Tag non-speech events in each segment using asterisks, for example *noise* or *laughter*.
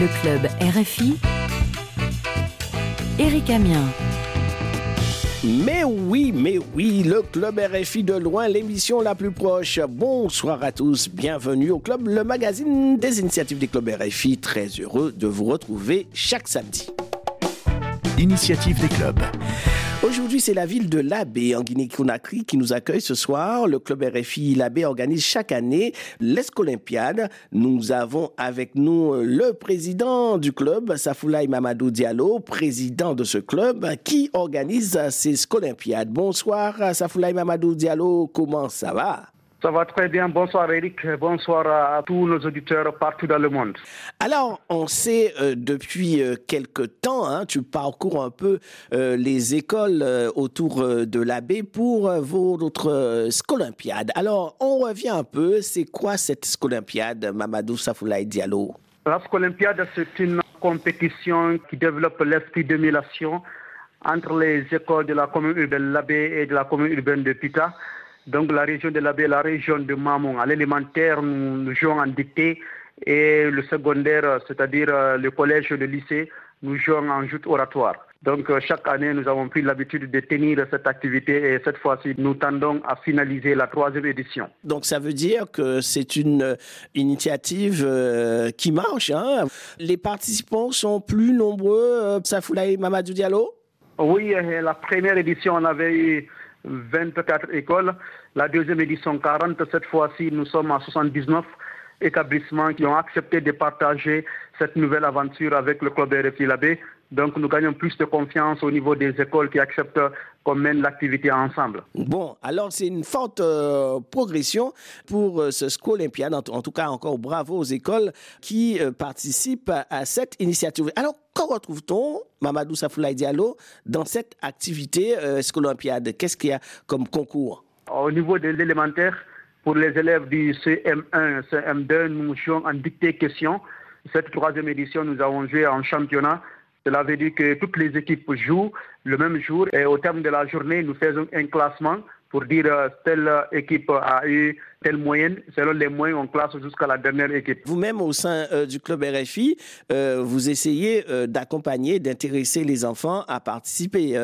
Le club RFI. Eric Amien. Mais oui, mais oui, le club RFI de loin, l'émission la plus proche. Bonsoir à tous, bienvenue au club, le magazine des initiatives des clubs RFI. Très heureux de vous retrouver chaque samedi. Initiative des clubs. Aujourd'hui, c'est la ville de Labé en Guinée-Conakry qui nous accueille ce soir. Le club RFI Labé organise chaque année l'Escolympiade. Nous avons avec nous le président du club, Safoulaï Mamadou Diallo, président de ce club qui organise ces Scolympiades. Bonsoir Safoulaï Mamadou Diallo, comment ça va? Ça va très bien. Bonsoir Eric. Bonsoir à, tous nos auditeurs partout dans le monde. Alors, on sait euh, depuis euh, quelque temps, hein, tu parcours un peu euh, les écoles euh, autour de l'abbé pour votre Scolympiade. Alors, on revient un peu. C'est quoi cette Scolympiade, Mamadou Safoulaï Diallo? La Scolympiade, c'est une compétition qui développe l'esprit d'émulation entre les écoles de la commune urbaine de l'Abbé et de la commune urbaine de Pita. Donc la région de l'Abbé, la région de Mamon. À l'élémentaire, nous, nous jouons en dictée et le secondaire, c'est-à-dire euh, le collège et le lycée, nous jouons en joute oratoire. Donc euh, chaque année, nous avons pris l'habitude de tenir cette activité et cette fois-ci, nous tendons à finaliser la troisième édition. Donc ça veut dire que c'est une euh, initiative euh, qui marche. Hein? Les participants sont plus nombreux, euh, Safoulaï Mamadou Diallo? Oui, la première édition, on avait eu 24 écoles. La deuxième édition, 40. Cette fois-ci, nous sommes à 79 établissements qui ont accepté de partager cette nouvelle aventure avec le club RFI Labé. Donc, nous gagnons plus de confiance au niveau des écoles qui acceptent qu'on mène l'activité ensemble. Bon, alors c'est une forte euh, progression pour euh, ce Scolympiade. En, en, tout cas, encore bravo aux écoles qui euh, participent à, à, cette initiative. Alors, qu'en retrouve-t-on, Mamadou Safoulaï Diallo, dans cette activité Scolympiade Qu'est-ce qu'il y a comme concours? Au niveau de l'élémentaire, pour les élèves du CM1, CM2, nous jouons en dictée question. Cette troisième édition, nous avons joué en championnat. Cela veut dire que toutes les équipes jouent le même jour et au terme de la journée, nous faisons un classement pour dire euh, telle équipe a eu telle moyenne. Selon les moyens, on classe jusqu'à la dernière équipe. Vous-même, au sein euh, du club RFI, euh, vous essayez d'accompagner, d'intéresser les enfants à participer.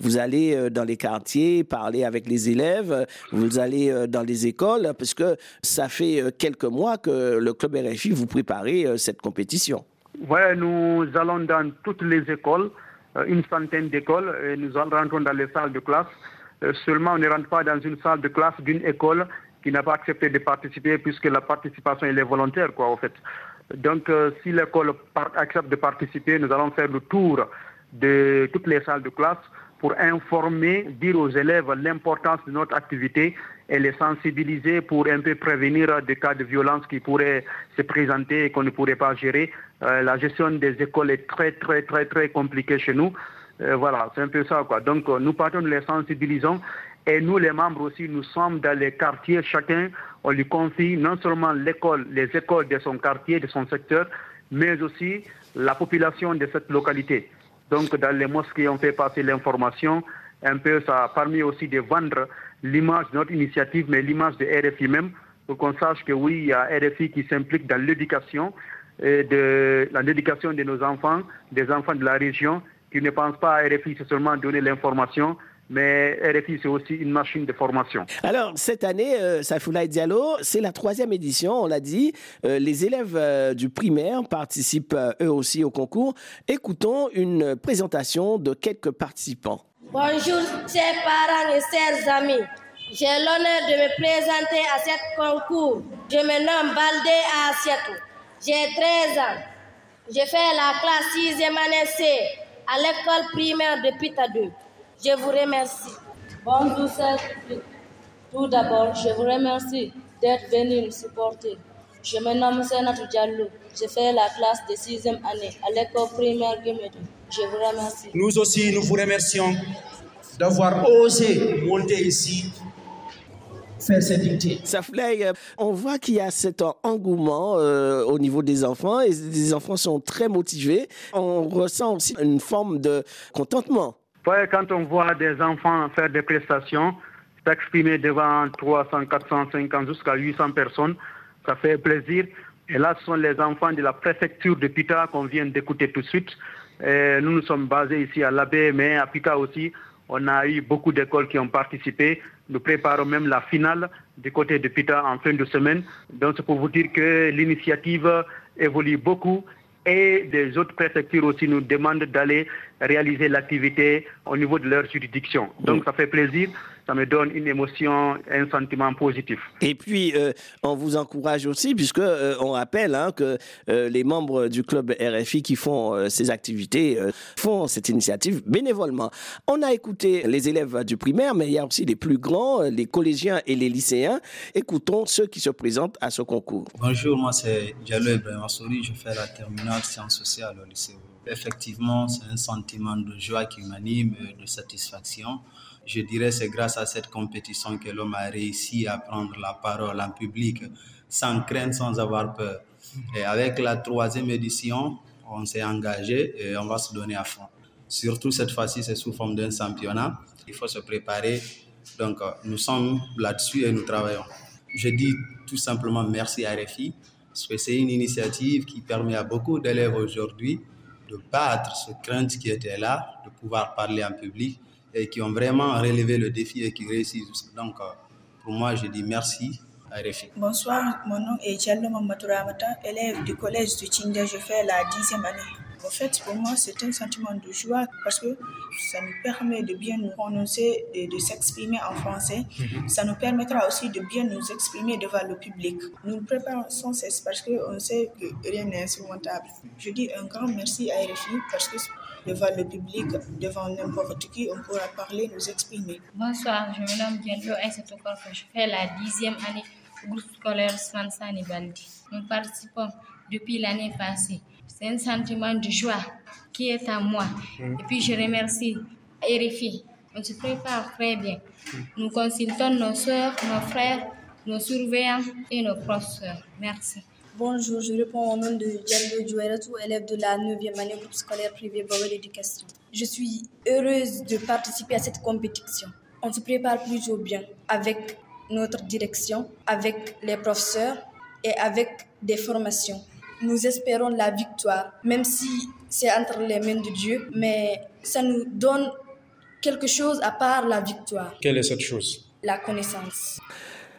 Vous allez dans les quartiers, parler avec les élèves, vous allez dans les écoles, parce que ça fait quelques mois que le club RFI vous préparez cette compétition. Oui, nous allons dans toutes les écoles, une centaine d'écoles, et nous rentrons dans les salles de classe. Seulement, on ne rentre pas dans une salle de classe d'une école qui n'a pas accepté de participer puisque la participation est volontaire quoi en fait. Donc euh, si l'école accepte de participer, nous allons faire le tour de toutes les salles de classe pour informer, dire aux élèves l'importance de notre activité et les sensibiliser pour un peu prévenir des cas de violence qui pourraient se présenter et qu'on ne pourrait pas gérer. Euh, la gestion des écoles est très très très très compliquée chez nous. Euh, voilà, c'est un peu ça quoi. Donc nous partons, nous les sensibilisons et nous, les membres aussi, nous sommes dans les quartiers, chacun, on lui confie non seulement l'école, les écoles de son quartier, de son secteur, mais aussi la population de cette localité. Donc, dans les mosquées, on fait passer l'information. Un peu, ça a permis aussi de vendre l'image de notre initiative, mais l'image de RFI même, pour qu'on sache que oui, il y a RFI qui s'implique dans l'éducation, de l'éducation de nos enfants, des enfants de la région, qui ne pensent pas à RFI, c'est seulement donner l'information, mais RFI, c'est aussi une machine de formation. Alors, cette année, euh, Diallo, c'est la troisième édition, on l'a dit. Euh, les élèves euh, du primaire participent euh, eux aussi au concours. Écoutons une présentation de quelques participants. Bonjour, chers parents et chers amis. J'ai l'honneur de me présenter à ce concours. Je me nomme Baldé Assietou. J'ai 13 ans. J'ai fait la classe 6e année C à l'école primaire de Pita 2. Je vous remercie. Bonjour, Tout d'abord, je vous remercie d'être venu nous supporter. Je me nomme Senatou Diallo. J'ai fait la classe de sixième année à l'école primaire Guémédou. Je vous remercie. Nous aussi, nous vous remercions d'avoir osé monter ici faire cette unité. Safley, on voit qu'il y a cet engouement euh, au niveau des enfants et les enfants sont très motivés. On ressent aussi une forme de contentement. Ouais, quand on voit des enfants faire des prestations, s'exprimer devant 300, 400, 500 jusqu'à 800 personnes, ça fait plaisir. Et là, ce sont les enfants de la préfecture de Pita qu'on vient d'écouter tout de suite. Nous nous sommes basés ici à l'Abbé, mais à Pita aussi, on a eu beaucoup d'écoles qui ont participé. Nous préparons même la finale du côté de Pita en fin de semaine. Donc, c'est pour vous dire que l'initiative évolue beaucoup et des autres préfectures aussi nous demandent d'aller réaliser l'activité au niveau de leur juridiction. Donc ça fait plaisir, ça me donne une émotion, un sentiment positif. Et puis euh, on vous encourage aussi, puisque euh, on rappelle hein, que euh, les membres du club RFI qui font ces activités font cette initiative bénévolement. On a écouté les élèves du primaire, mais il y a aussi les plus grands, les collégiens et les lycéens. Écoutons ceux qui se présentent à ce concours. Bonjour, moi c'est Diallo Ibrahim je fais la terminale sciences sociales au lycée Effectivement, c'est un sentiment de joie qui m'anime, de satisfaction. Je dirais c'est grâce à cette compétition que l'homme a réussi à prendre la parole en public sans crainte, sans avoir peur. Et avec la troisième édition, on s'est engagé et on va se donner à fond. Surtout cette fois-ci, c'est sous forme d'un championnat. Il faut se préparer. Donc, nous sommes là-dessus et nous travaillons. Je dis tout simplement merci à RFI parce que c'est une initiative qui permet à beaucoup d'élèves aujourd'hui de battre ce crainte qui était là, de pouvoir parler en public et qui ont vraiment relevé le défi et qui réussissent. Donc, pour moi, je dis merci à RFI. Bonsoir, mon nom est Diallo Mamadouramata, élève du collège de Tchinde. Je fais la dixième année. En fait, pour moi, c'est un sentiment de joie parce que ça nous permet de bien nous prononcer et de s'exprimer en français. Mhm. Ça nous permettra aussi de bien nous exprimer devant le public. Nous nous préparons sans cesse parce qu'on sait que rien n'est insurmontable. Je dis un grand merci à RFI parce que devant le public, devant n'importe qui, on pourra parler, nous exprimer. Bonsoir, je me nomme Diallo Aïssatou Je fais la dixième année au groupe scolaire Swansani Baldi. Nous participons depuis l'année passée. C'est un sentiment de joie qui est à moi. Mm. Et puis je remercie RFI. On se prépare très bien. Mm. Nous consultons nos soeurs, nos frères, nos surveillants et nos professeurs. Merci. Bonjour, je réponds au nom de Diallo Djoueratou, élève de la 9e année groupe scolaire privé Bawel d'éducation. Je suis heureuse de participer à cette compétition. On se prépare plutôt bien avec notre direction, avec les professeurs et avec des formations nous espérons la victoire, même si c'est entre les mains de Dieu, mais ça nous donne quelque chose à part la victoire. Quelle est cette chose? La connaissance.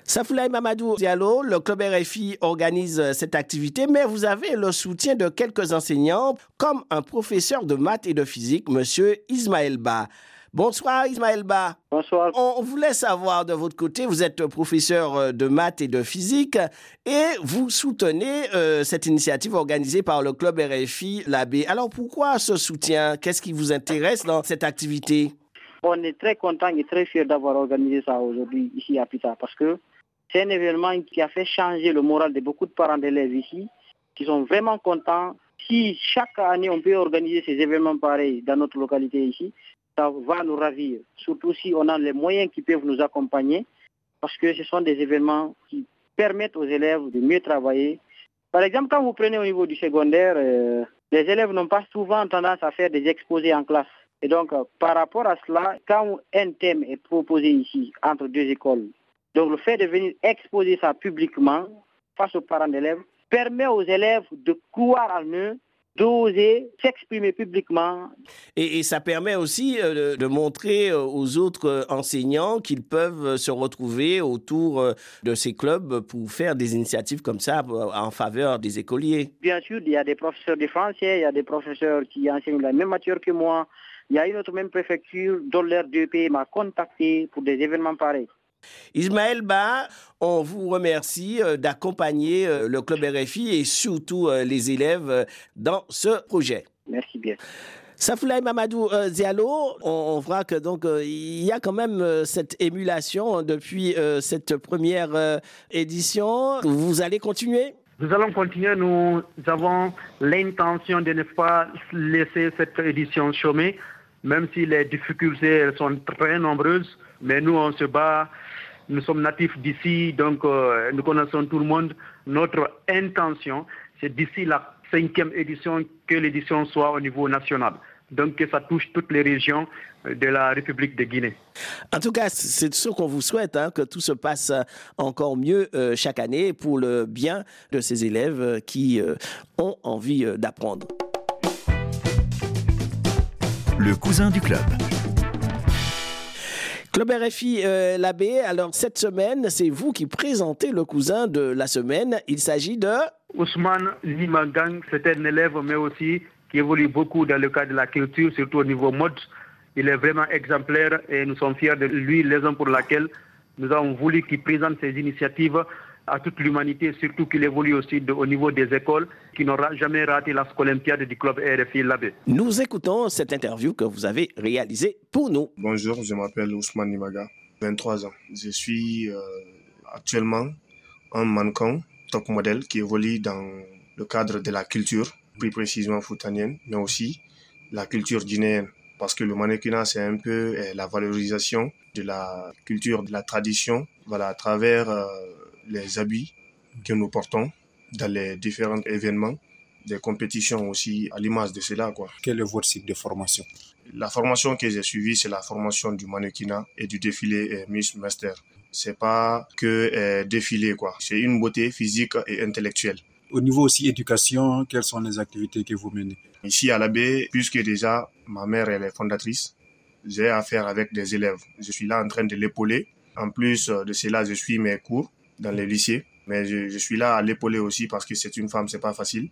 Safoulaï Mamadou Diallo, le club RFI organise cette activité, mais vous avez le soutien de quelques enseignants, comme un professeur de maths et de physique, monsieur Ismaël Ba. Bonsoir Ismaël Ba. Bonsoir. On voulait savoir de votre côté, vous êtes professeur euh, de maths et de physique et vous soutenez euh, cette initiative organisée par le club RFI l'AB. Alors pourquoi ce soutien? Qu'est-ce qui vous intéresse dans cette activité? On est très content et très fiers d'avoir organisé ça aujourd'hui ici à Pita parce que c'est un événement qui a fait changer le moral de beaucoup de parents d'élèves ici qui sont vraiment contents. Si chaque année on peut organiser ces événements pareils dans notre localité ici, ça va nous ravir, surtout si on a les moyens qui peuvent nous accompagner, parce que ce sont des événements qui permettent aux élèves de mieux travailler. Par exemple, quand vous prenez au niveau du secondaire, euh, les élèves n'ont pas souvent tendance à faire des exposés en classe. Et donc, euh, par rapport à cela, quand un thème est proposé ici entre deux écoles, donc le fait de venir exposer ça publiquement face aux parents d'élèves permet aux élèves de croire en eux d'oser s'exprimer publiquement. Et, ça permet aussi euh, de, montrer euh, aux autres euh, enseignants qu'ils peuvent se retrouver autour de ces clubs pour faire des initiatives comme ça en faveur des écoliers. Bien sûr, il y a des professeurs de français, il y a des professeurs qui enseignent la même matière que moi. Il y a une autre même préfecture dont pays m'a contacté pour des événements pareils. Ismaël Ba, on vous remercie euh, d'accompagner euh, le club RFI et surtout euh, les élèves dans ce projet. Merci bien. Safoulaï Mamadou Zialo, on, voit que donc il y a quand même cette émulation depuis cette première édition. Vous allez continuer? Nous allons continuer. Nous avons l'intention de ne pas laisser cette édition chômer, même si les difficultés sont très nombreuses. Mais nous, on se bat nous sommes natifs d'ici, donc euh, nous connaissons tout le monde. Notre intention, c'est d'ici la cinquième édition que l'édition soit au niveau national. donc que ça touche toutes les régions de la République de Guinée. En tout cas, c'est ce qu'on vous souhaite, hein, que tout se passe encore mieux chaque année pour le bien de ces élèves qui ont envie d'apprendre. Le cousin du club. Club RFI euh, Labbé, alors cette semaine, c'est vous qui présentez le cousin de la semaine. Il s'agit de... Ousmane Limagang, c'est un élève, mais aussi qui évolue beaucoup dans le cadre de la culture, surtout au niveau mode. Il est vraiment exemplaire et nous sommes fiers de lui, raison pour laquelle nous avons voulu qu'il présente ses initiatives à toute l'humanité, surtout qu'il évolue aussi au niveau des écoles, qui n'aura jamais raté la olympiade du club RFI Labé. Nous écoutons cette interview que vous avez réalisée pour nous. Bonjour, je m'appelle Ousmane Nimaga, 23 ans. Je suis euh, actuellement un mannequin top modèle qui évolue dans le cadre de la culture, plus précisément foutanienne, mais aussi la culture guinéenne. Parce que le mannequinat, c'est un peu euh, la valorisation de la culture, de la tradition, voilà, à travers euh, les habits que nous portons dans les différents événements, des compétitions aussi à l'image de cela. Quoi. Quel est votre cycle de formation? La formation que j'ai suivie, c'est la formation du mannequinat et du défilé Miss Master. C'est pas que euh, défilé, quoi. C'est une beauté physique et intellectuelle. Au niveau aussi éducation, quelles sont les activités que vous menez? Ici à l'abbé, puisque déjà ma mère elle est fondatrice, j'ai affaire avec des élèves. Je suis là en train de l'épauler. En plus de cela, je suis mes cours dans les lycées. Mais je, suis là à l'épauler aussi parce que c'est une femme, c'est pas facile.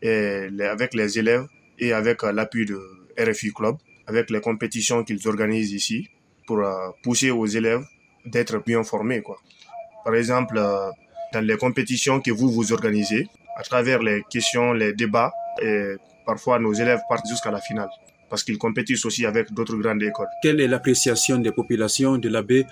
Et avec les élèves et avec euh, l'appui de RFI Club, avec les compétitions qu'ils organisent ici, pour euh, pousser aux élèves d'être bien formés. Quoi. Par exemple, euh, dans les compétitions que vous vous organisez, à travers les questions, les débats, et parfois nos élèves partent jusqu'à la finale parce qu'ils compétissent aussi avec d'autres grandes écoles. Quelle est l'appréciation des populations de l'abbé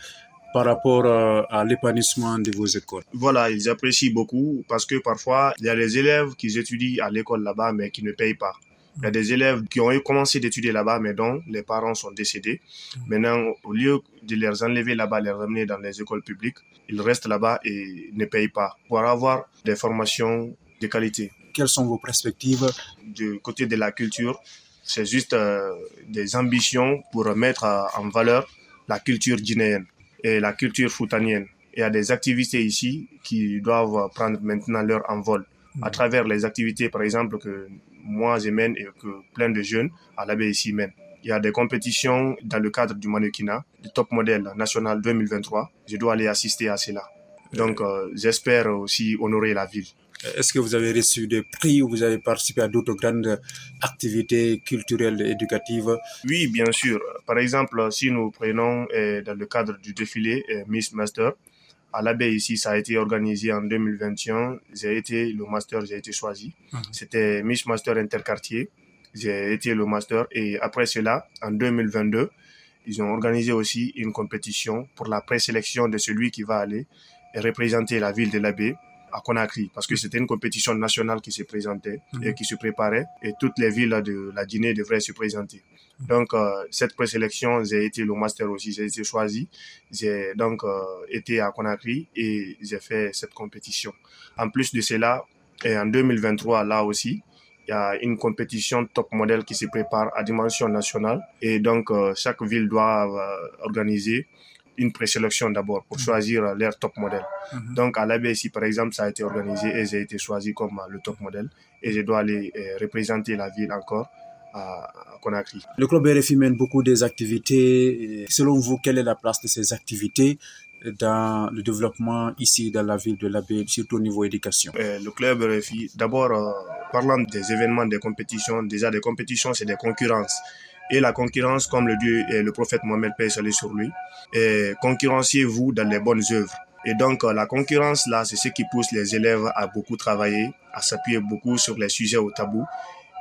par rapport euh, à l'épanouissement de vos écoles Voilà, ils apprécient beaucoup parce que parfois, il y a des élèves qui étudient à l'école là-bas mais qui ne payent pas. Il y a des élèves qui ont commencé d'étudier là-bas, mais dont les parents sont décédés. Maintenant, au lieu de les enlever là-bas, les ramener dans les écoles publiques, ils restent là-bas et ne payent pas pour avoir des formations de qualité. Quelles sont vos perspectives? Du côté de la culture, c'est juste euh, des ambitions pour mettre en valeur la culture guinéenne et la culture foutanienne. Il y a des activités ici qui doivent prendre maintenant leur envol à mm. travers les activités, par exemple, que moi je mène et que plein de jeunes à l'abbé ici mènent. Il y a des compétitions dans le cadre du mannequinat, du top modèle national 2023. Je dois aller assister à cela. Donc, euh, j'espère aussi honorer la ville. Est-ce que vous avez reçu des prix ou vous avez participé à d'autres grandes activités culturelles et éducatives? Oui, bien sûr. Par exemple, si nous prenons euh, dans le cadre du défilé euh, Miss Master, à l'abbé ici, ça a été organisé en 2021. J'ai été le master, j'ai été choisi. Mhm. C'était Miss Master Interquartier. J'ai été le master et après cela, en 2022, ils ont organisé aussi une compétition pour la présélection de celui qui va aller représenter la ville de l'abbé à Conakry parce que c'était une compétition nationale qui se présentait et mhm. qui se préparait et toutes les villes de la Guinée devraient se présenter. Mhm. Donc euh, cette présélection, j'ai été le master aussi, j'ai été choisi. J'ai donc euh, été à Conakry et j'ai fait cette compétition. En plus de cela, et en 2023 là aussi, il y a une compétition top modèle qui se prépare à dimension nationale et donc euh, chaque ville doit organiser une présélection d'abord pour mhm. choisir leur top modèle. Mhm. Donc à l'ABSI, par exemple, ça a été organisé et j'ai été choisi comme euh, le top modèle et je dois aller euh, représenter la ville encore à Conakry. Le club RFI mène beaucoup des activités. Selon vous, quelle est la place de ces activités dans le développement ici dans la ville de l'Abbé, surtout au niveau éducation? Euh, Le club RFI, d'abord, parlant des événements, des compétitions, déjà des compétitions, c'est des concurrences et la concurrence, comme le Dieu le prophète Mohamed paix sur lui, et concurrenciez-vous dans les bonnes œuvres. Et donc, euh, la concurrence, là, c'est ce qui pousse les élèves à beaucoup travailler, à s'appuyer beaucoup sur les sujets au tabou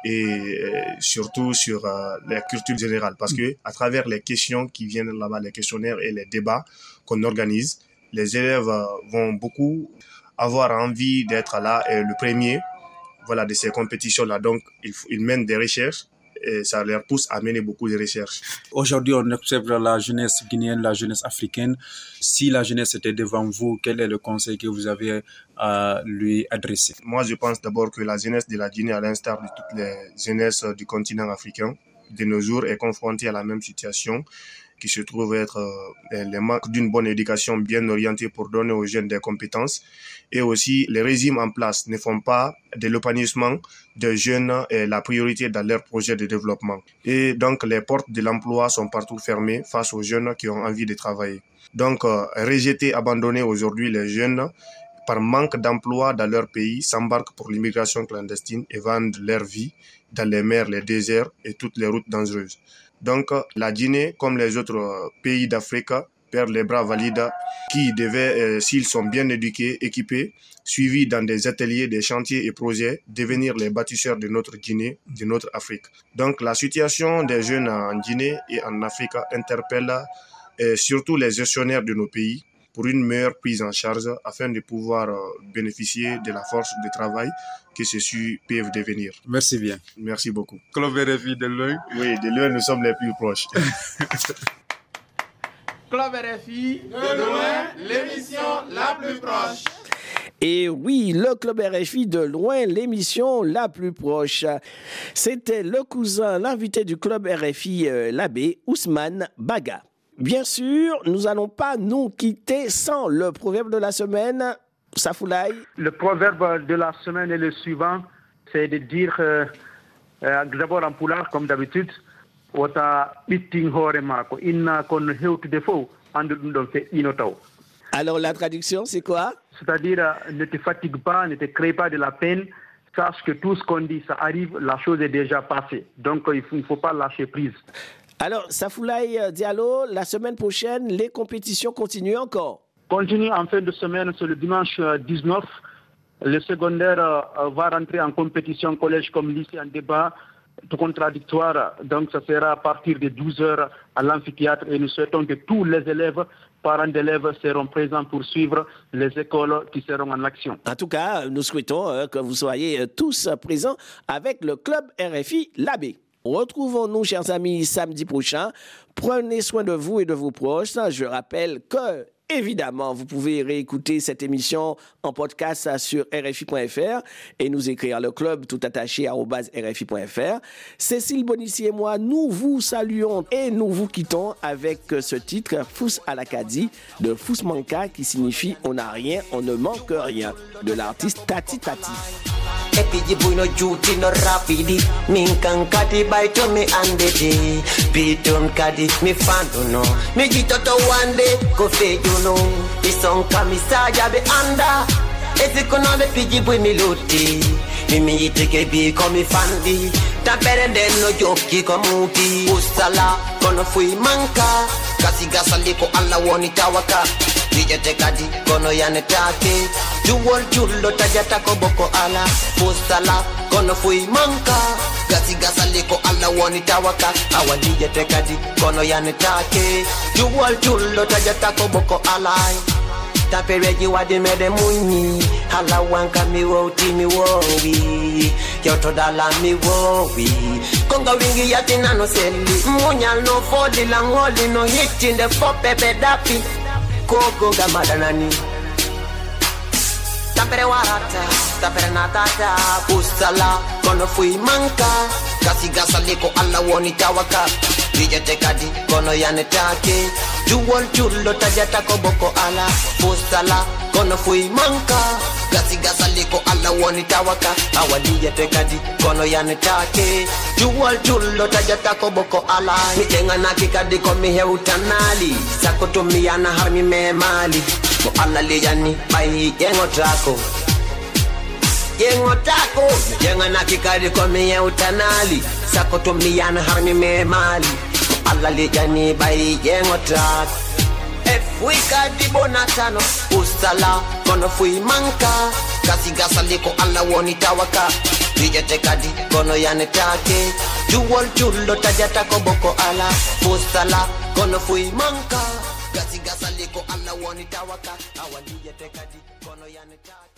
et euh, surtout sur euh, la culture générale. Parce que à travers les questions qui viennent là-bas, les questionnaires et les débats qu'on organise, les élèves vont beaucoup avoir envie d'être là et le premier voilà, de ces compétitions-là. Donc, ils, ils mènent des recherches et ça leur pousse à mener beaucoup de recherches. Aujourd'hui, on observe la jeunesse guinéenne, la jeunesse africaine. Si la jeunesse était devant vous, quel est le conseil que vous avez à lui adresser? Moi, je pense d'abord que la jeunesse de la Guinée, à l'instar de toutes les jeunesses du continent africain, de nos jours est confronté à la même situation qui se trouve être euh, le manque d'une bonne éducation bien orientée pour donner aux jeunes des compétences et aussi les régimes en place ne font pas de l'épanouissement des jeunes la priorité dans leurs projets de développement. Et donc les portes de l'emploi sont partout fermées face aux jeunes qui ont envie de travailler. Donc euh, rejeter, abandonner aujourd'hui les jeunes par manque d'emploi dans leur pays s'embarquent pour l'immigration clandestine et vendent leur vie dans les mers, les déserts et toutes les routes dangereuses. Donc, la Guinée, comme les autres pays d'Afrique, perd les bras valides qui devaient, euh, s'ils sont bien éduqués, équipés, suivis dans des ateliers, des chantiers et projets, devenir les bâtisseurs de notre Guinée, de notre Afrique. Donc, la situation des jeunes en Guinée et en Afrique interpelle euh, surtout les gestionnaires de nos pays pour une meilleure prise en charge afin de pouvoir euh, bénéficier de la force de travail que ceux-ci peuvent devenir. Merci bien. Merci beaucoup. RFI de loin Oui, de loin, nous sommes les plus proches. *laughs* Club RFI, de loin, l'émission la plus proche. Et oui, le Club RFI de loin, l'émission la plus proche. C'était le cousin, l'invité du Club RFI, euh, l'abbé Ousmane Baga. Bien sûr, nous n'allons pas nous quitter sans le proverbe de la semaine. Safoulaï. Le proverbe de la semaine est le suivant, c'est de dire euh, euh, d'abord en poulard comme d'habitude, wota ɓittin hoore maako. Inna kon hewtude fof andu ɗum ɗon feƴƴino taw. Alors la traduction, c'est quoi? C'est-à-dire euh, ne te fatigue pas ne te crée pas de la peine. Sache que tout ce qu'on dit ça arrive la chose est déjà passée. Donc il ne faut, pas lâcher prise. Alors, Safoulaï Diallo, la semaine prochaine, les compétitions continuent encore? Continue en fin de semaine, c'est le dimanche 19. Le secondaire euh, va rentrer en compétition collège comme lycée en débat contradictoire. Donc, ça sera à partir de 12 heures à l'amphithéâtre et nous souhaitons que tous les élèves, parents d'élèves seront présents pour suivre les écoles qui seront en action. En tout cas, nous souhaitons euh, que vous soyez euh, tous présents avec le club RFI Labé. Retrouvons-nous, chers amis, samedi prochain. Prenez soin de vous et de vos proches. Je rappelle que Évidemment, vous pouvez réécouter cette émission en podcast sur RFI.fr et nous écrire le club tout attaché à RFI.fr. Cécile Bonissi et moi, nous vous saluons et nous vous quittons avec ce titre Fous à l'Acadie de Fous Manka qui signifie on n'a rien, on ne manque rien de l'artiste Tati Tati. Epiji buino juti non rapidi. Mi incancati, kati baito mi andede Bidon cadi, mi fanno no. Mi jitoto wande ko feju no. Isonka mi saja be anda. E se Ezikono le piji bui mi luti Mimi itike bi komi fandi Tampere den no joki komuki Usala kono fui manca. Casi gasa liko alla woni tawaka fijete kadi kono yanetake juwol jullo tajata ko boko ala. Fustala kono fuy manka. Gasi gasali ko allah woni tawaka. Awa lijete kadi kono yanetake juwol jullo tajata ko boko alay tapereji wadi mede munyi hala wanka mi woti mi wowi yoto dala mi wowi konga wingi yati nano seli. Munyal no fodi langoli no hitinde fo pepe dapi kogo gamadanani Tapere warata, tapere natata Kusala, kono fui manka. Kasi gasaliko alla woni tawaka. Vije kadi, kono yane take. Juwol chulo tajata koboko ala Kusala, kono fui manka. Kuimanka gasigasa liko alla wonitawaka awaliyepekadi kono yanitake juwal tullo tajatako boko ala. Mijenganakikadiko miheutanali sakotumiyana harmi me mali. Mo alla liyani komi ƴeŋotako ƴeŋotako sako miheutanali sakotumiyana harmi me mali. Mo alla liyani yengo ƴeŋotako Wicked the bonatano Ustala Kono fui manka Kaziga saliko alla woni tawaka Dijetekadi kono yanetake Juwol chulo tajata koboko ala Ustala kono fui manka Kaziga saliko alla woni tawaka Awa dijetekadi kono yanetake